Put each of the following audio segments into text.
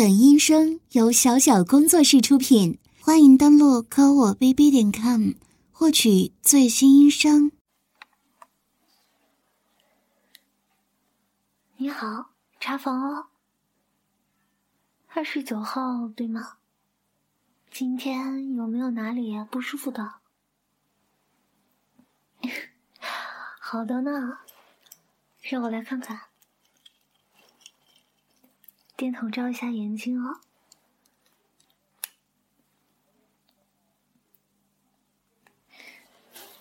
本音声由小小工作室出品，欢迎登录科我 bb 点 com 获取最新音声。你好，查房哦。二十九号对吗？今天有没有哪里不舒服的？好的呢，让我来看看。电筒照一下眼睛哦。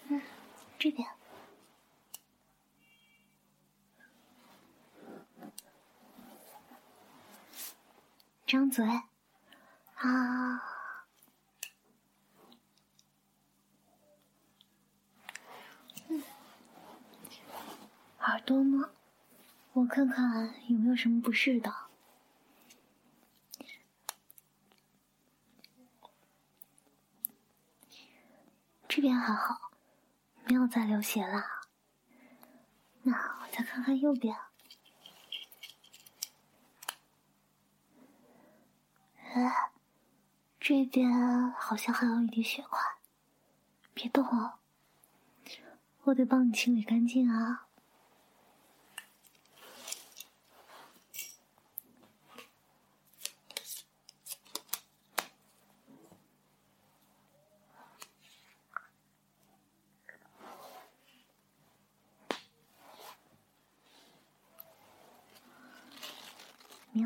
嗯，这边。张嘴，啊。嗯，耳朵呢？我看看有没有什么不适的。这边还好，没有再流血了。那我再看看右边。哎，这边好像还有一滴血块，别动哦，我得帮你清理干净啊。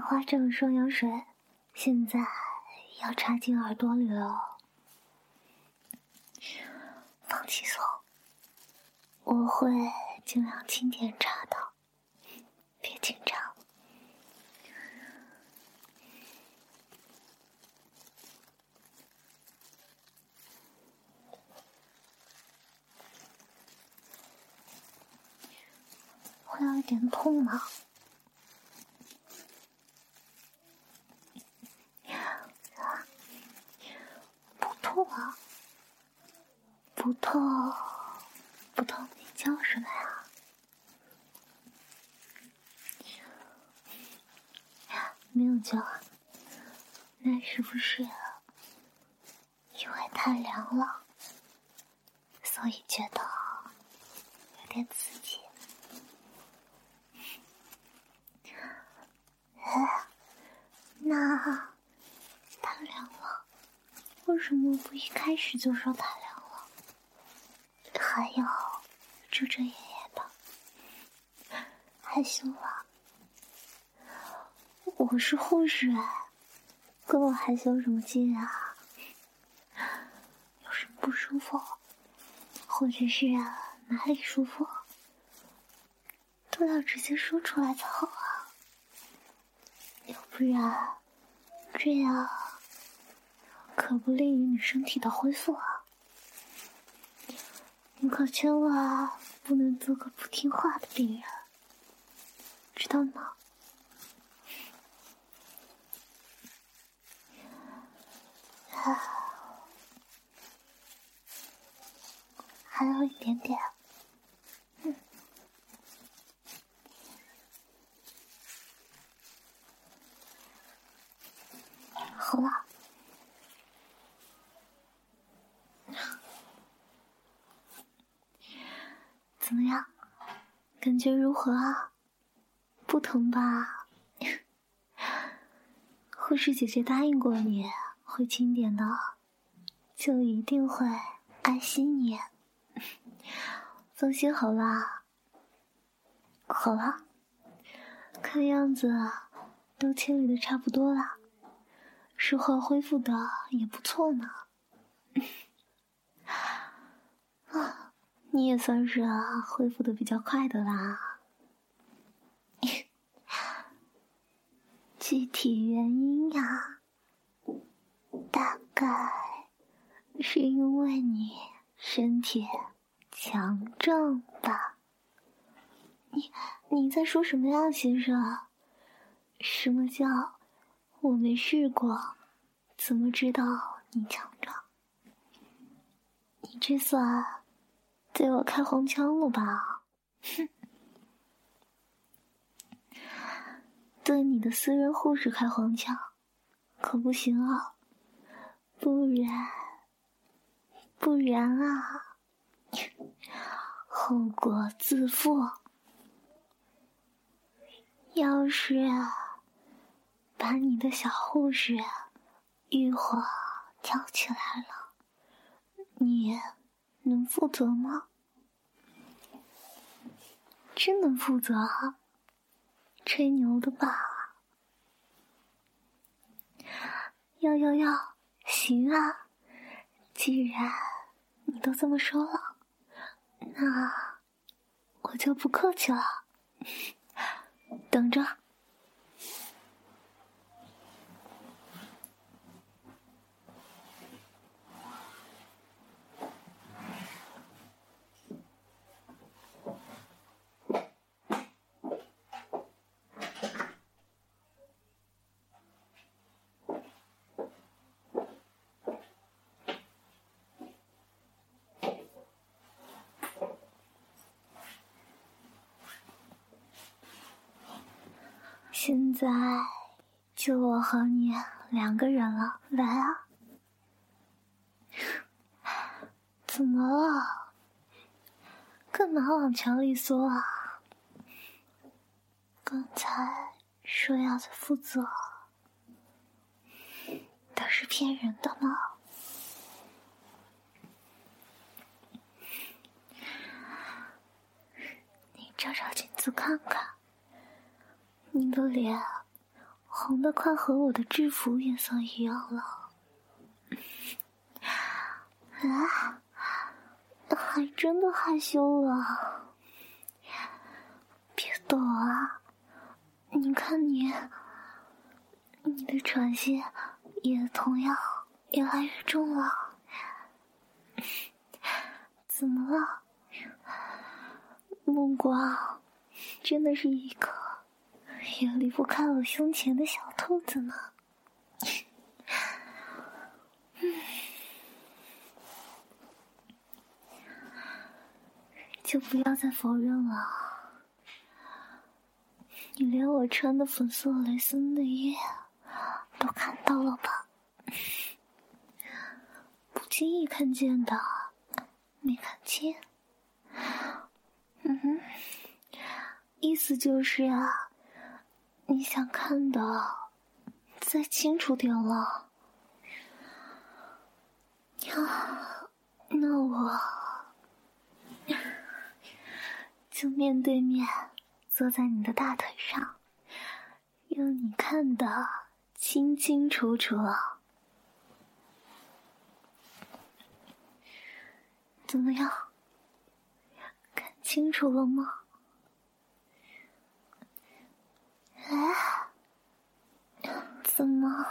花正双氧水，现在要插进耳朵里了。放轻松，我会尽量轻点插的，别紧张。会有一点痛吗？痛啊！不痛，不痛，你叫什么呀？没有叫，那是不是因为太凉了，所以觉得有点刺激？那。什么不一开始就说太凉了？还要遮遮掩掩的，害羞了！我是护士，跟我害羞什么劲啊？有什么不舒服，或者是哪里舒服，都要直接说出来才好啊！要不然这样。可不利于你身体的恢复啊！你可千万不能做个不听话的病人，知道吗？还有一点点，嗯，好了。怎么样？感觉如何？不疼吧？护士姐姐答应过你会轻点的，就一定会爱惜你。放心好了。好了，看样子都清理的差不多了，术后恢复的也不错呢。啊。你也算是，恢复的比较快的啦。具体原因呀，大概是因为你身体强壮吧？你你在说什么呀，先生？什么叫我没试过？怎么知道你强壮？你这算？对我开黄腔了吧？哼！对你的私人护士开黄腔，可不行啊！不然，不然啊，后果自负。要是把你的小护士欲火挑起来了，你能负责吗？真能负责？吹牛的吧？要要要，行啊！既然你都这么说了，那我就不客气了。等着。现在就我和你两个人了，来啊！怎么了？干嘛往墙里缩啊？刚才说要的负责，都是骗人的吗？你照照镜子看看。你的脸红的快和我的制服颜色一样了，啊，还真的害羞了。别抖啊！你看你，你的喘息也同样越来越重了。怎么了？目光真的是一颗。也离不开我胸前的小兔子呢。就不要再否认了。你连我穿的粉色蕾丝内衣都看到了吧？不经意看见的，没看见。嗯哼，意思就是啊。你想看的再清楚点了，啊，那我就面对面坐在你的大腿上，让你看的清清楚楚。怎么样？看清楚了吗？哎，怎么？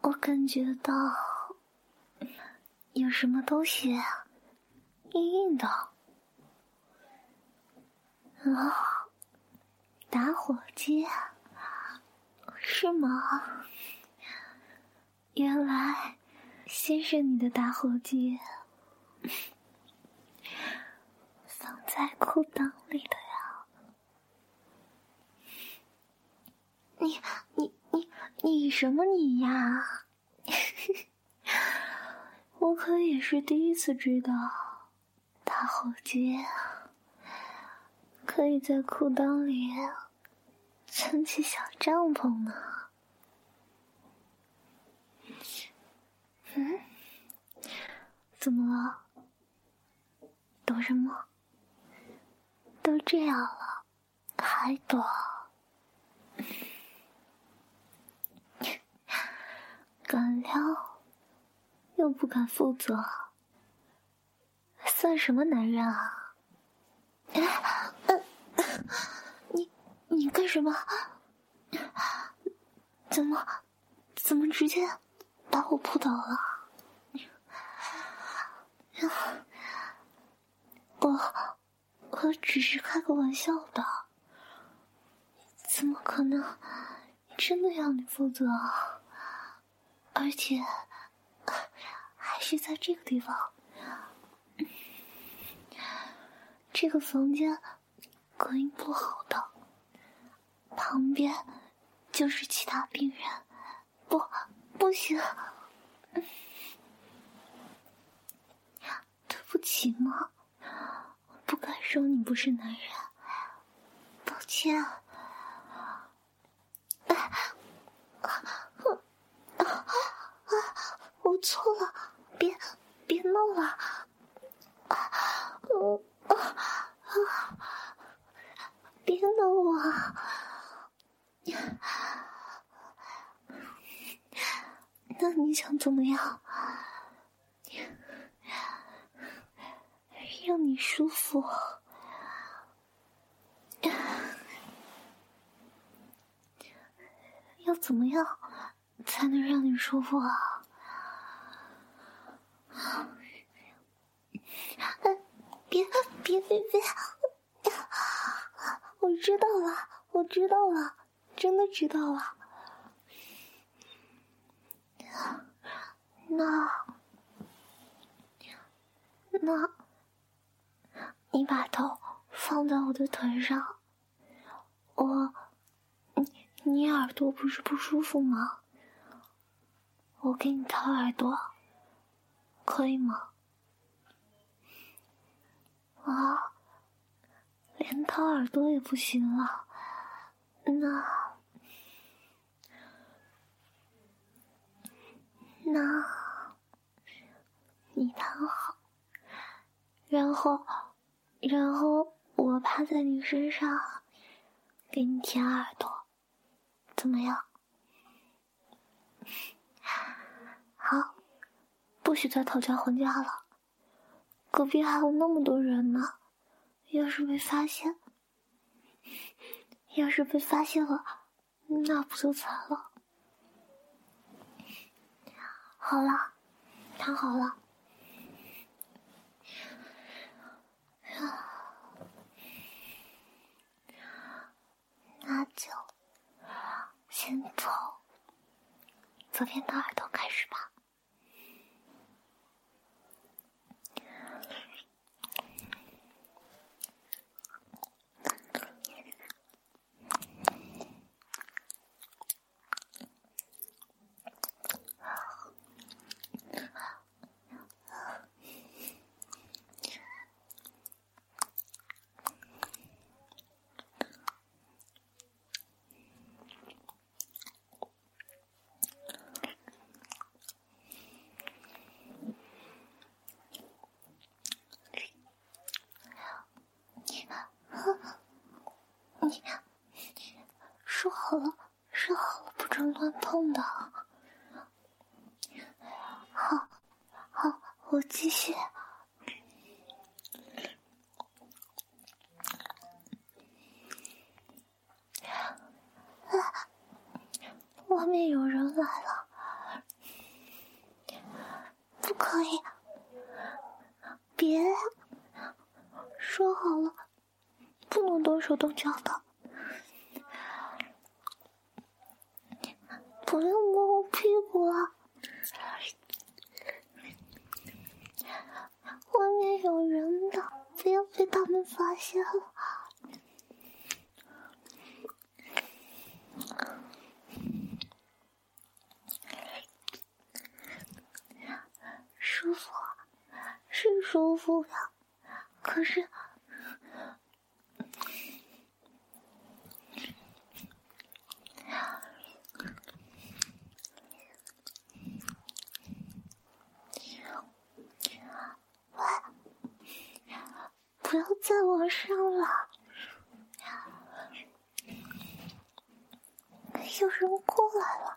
我感觉到有什么东西硬硬的啊？打火机是吗？原来先生你的打火机放在裤裆里的。你你你你什么你呀？我可也是第一次知道，打火机可以在裤裆里撑起小帐篷呢。嗯？怎么了？躲什么？都这样了，还躲？敢撩，又不敢负责，算什么男人啊？哎，你你干什么？怎么怎么直接把我扑倒了？我我只是开个玩笑的，怎么可能真的要你负责？而且还是在这个地方，这个房间隔音不好的，旁边就是其他病人，不不行，对不起嘛，不该说你不是男人，抱歉。啊啊我错了，别别弄了，别闹啊！那你想怎么样？让你舒服？要怎么样才能让你舒服啊？别别别别！我知道了，我知道了，真的知道了。那那，你把头放在我的腿上，我，你你耳朵不是不舒服吗？我给你掏耳朵，可以吗？啊，连掏耳朵也不行了，那。那，你躺好，然后，然后我趴在你身上，给你舔耳朵，怎么样？好，不许再讨价还价了，隔壁还有那么多人呢，要是被发现，要是被发现了，那不就惨了？好了，躺好了，那就先从昨天的耳朵开始吧。好了，说好了，不准乱碰的。好，好，我继续。外面有人来了，不可以，别说好了，不能动手动脚的。不要摸我屁股啊！外面有人的，不要被他们发现了。舒服，是舒服的，可是。不要再往上了，有人过来了。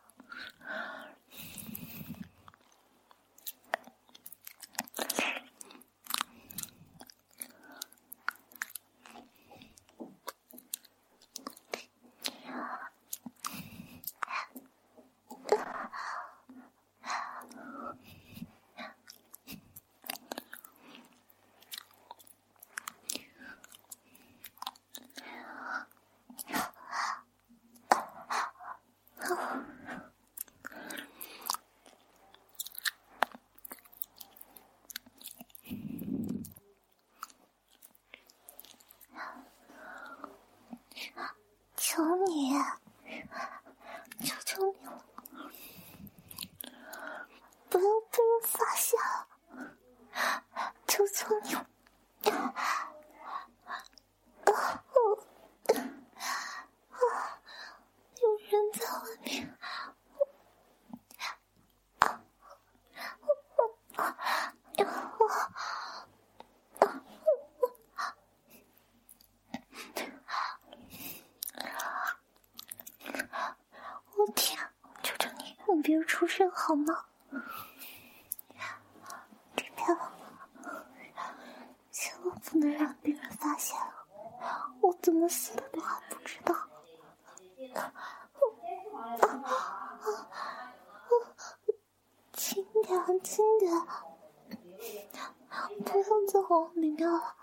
好吗？这边千万不能让别人发现，我怎么死的都还不知道。轻点，轻点，不要再往里面了。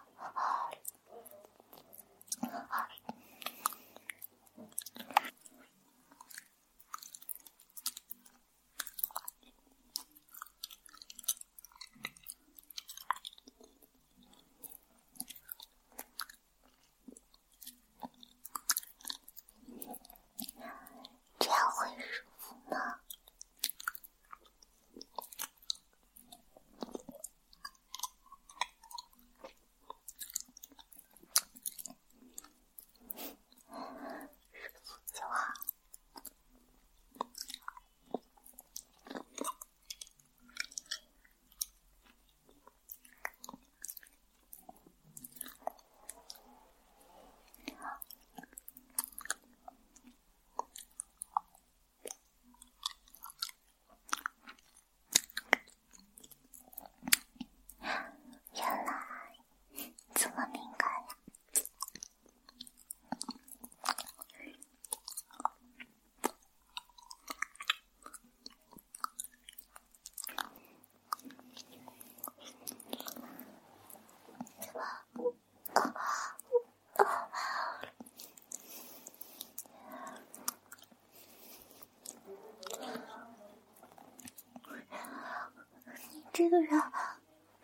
这个人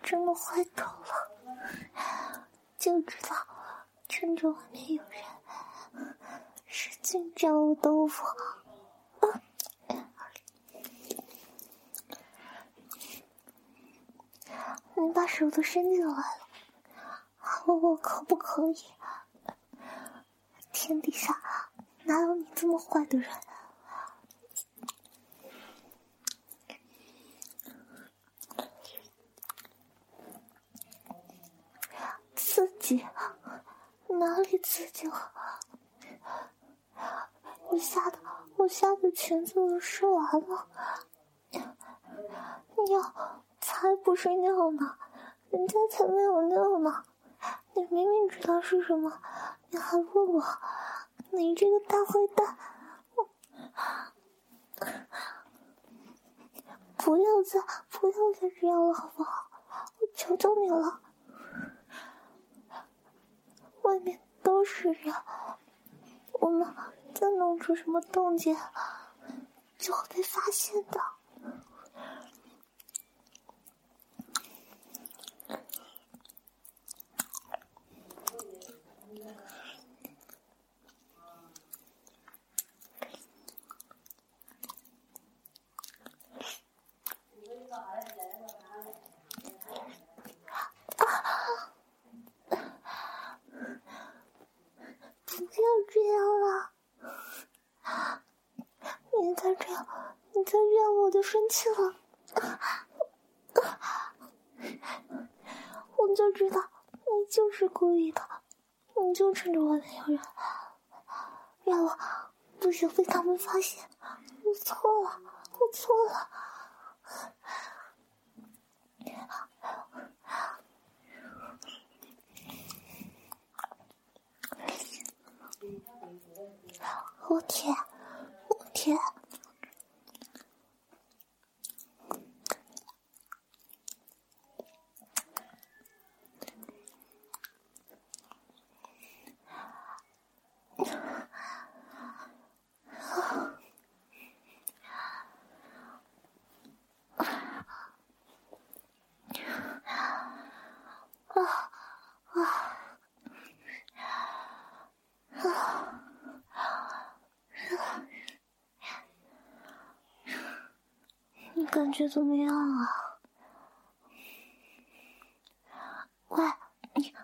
真的坏透了，就知道趁着外面有人，使劲占我豆腐。你把手都伸进来了，我我可不可以？天底下哪有你这么坏的人？哪里刺激了？你吓得我吓得裙子都湿完了。尿才不是尿呢，人家才没有尿呢。你明明知道是什么，你还问我？你这个大坏蛋！不要再不要再这样了，好不好？我求求你了。外面都是人，我们再弄出什么动静，就会被发现的。这样了，你再这样，你再这样我就生气了。我就知道你就是故意的，你就没有人，让我不许被他们发现。我错了，我错了。我天，我天！感觉怎么样啊？喂，你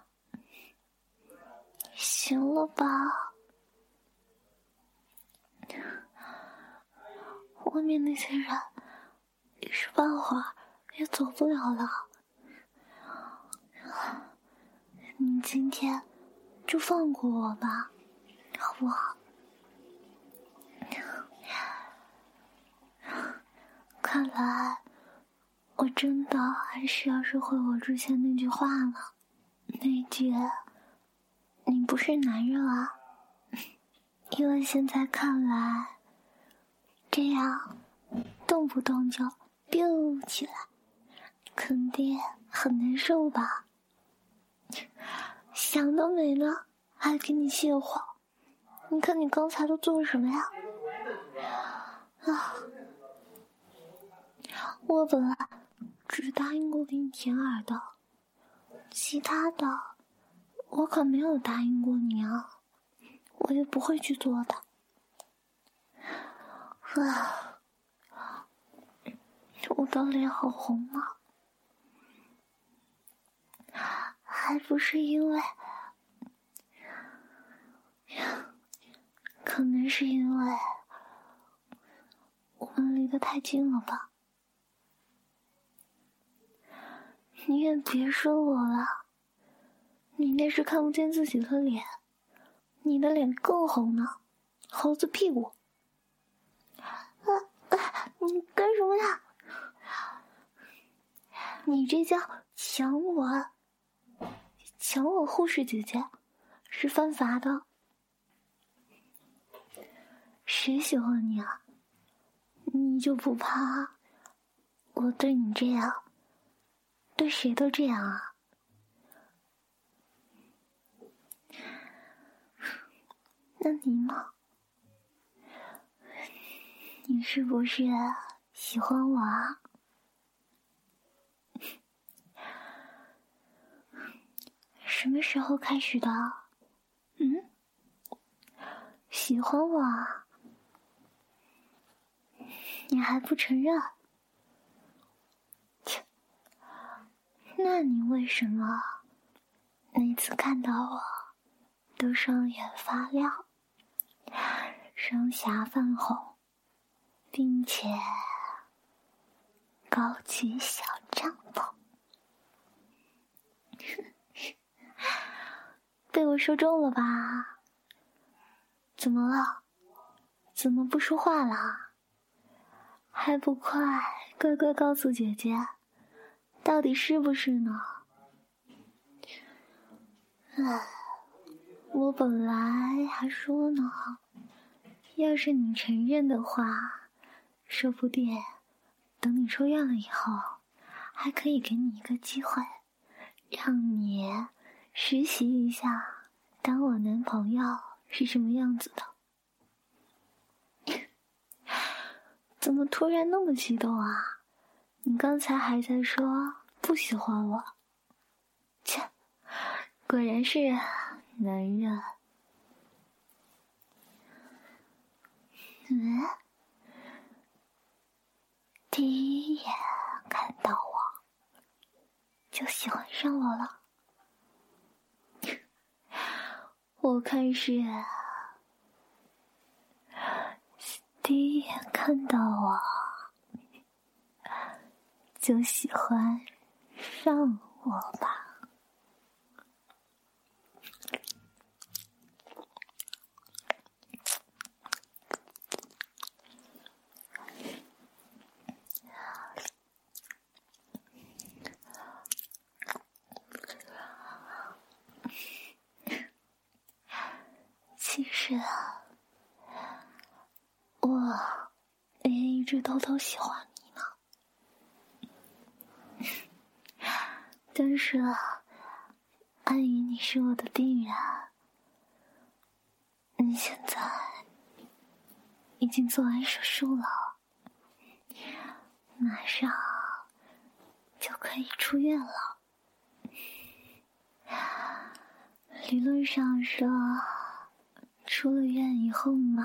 行了吧？外面那些人一时半会儿也走不了了。你今天就放过我吧，好不好？看来我真的还是要收回我之前那句话了。那句“你不是男人啊”，因为现在看来，这样动不动就丢起来，肯定很难受吧？想都没呢，还给你泄火！你看你刚才都做了什么呀？啊！我本来只答应过给你舔耳的，其他的我可没有答应过你啊，我也不会去做的。啊！我的脸好红啊，还不是因为，可能是因为我们离得太近了吧。你也别说我了，你那是看不见自己的脸，你的脸更红呢，猴子屁股！啊啊！你干什么呀？你这叫抢我，抢我护士姐姐，是犯法的。谁喜欢你啊？你就不怕我对你这样？对谁都这样啊？那你呢？你是不是喜欢我啊？什么时候开始的？嗯？喜欢我？你还不承认？那你为什么每次看到我都双眼发亮、双颊泛红，并且高举小帐篷？被我说中了吧？怎么了？怎么不说话了？还不快乖乖告诉姐姐！到底是不是呢？唉，我本来还说呢，要是你承认的话，说不定等你出院了以后，还可以给你一个机会，让你实习一下当我男朋友是什么样子的。怎么突然那么激动啊？你刚才还在说不喜欢我，切，果然是男人。嗯，第一眼看到我就喜欢上我了。我看是第一眼看到我。就喜欢上我吧。其实啊，我也一直偷偷喜欢。但是，阿姨，你是我的病人，你现在已经做完手术了，马上就可以出院了。理论上说，出了院以后嘛，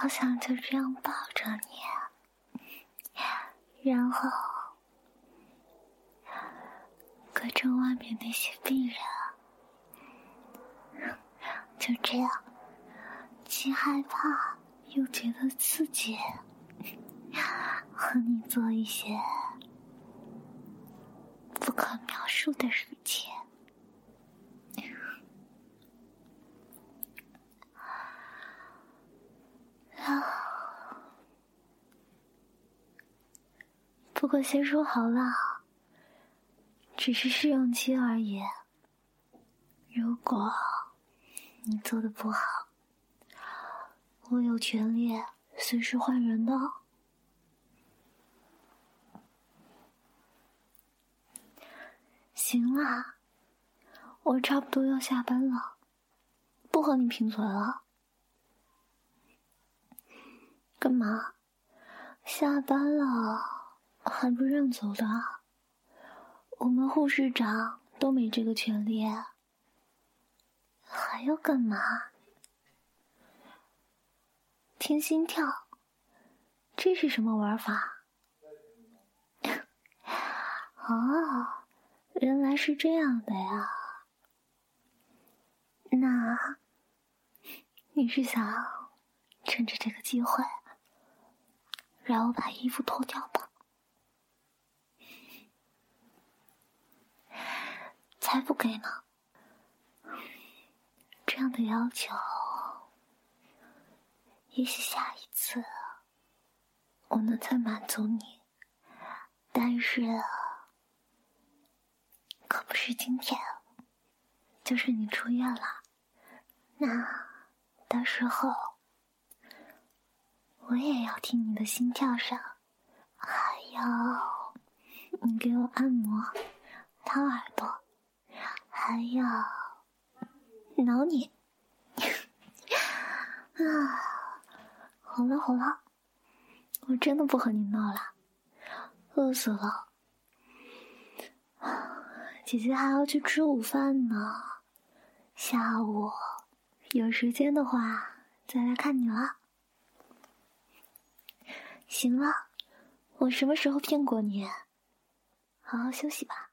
好想就这样抱着你，然后隔着外面那些病人，就这样既害怕又觉得刺激，和你做一些不可描述的事情。不过先说好了，只是试用期而已。如果你做的不好，我有权利随时换人的。行啦，我差不多要下班了，不和你贫嘴了。干嘛？下班了还不让走的？我们护士长都没这个权利，还要干嘛？听心跳？这是什么玩法？哦，原来是这样的呀。那你是想趁着这个机会？让我把衣服脱掉吧，才不给呢！这样的要求，也许下一次我能再满足你，但是可不是今天，就是你出院了，那到时候。我也要听你的心跳声，还要你给我按摩、掏耳朵，还要挠你。啊，好了好了，我真的不和你闹了，饿死了。姐姐还要去吃午饭呢，下午有时间的话再来看你了。行了，我什么时候骗过你？好好休息吧。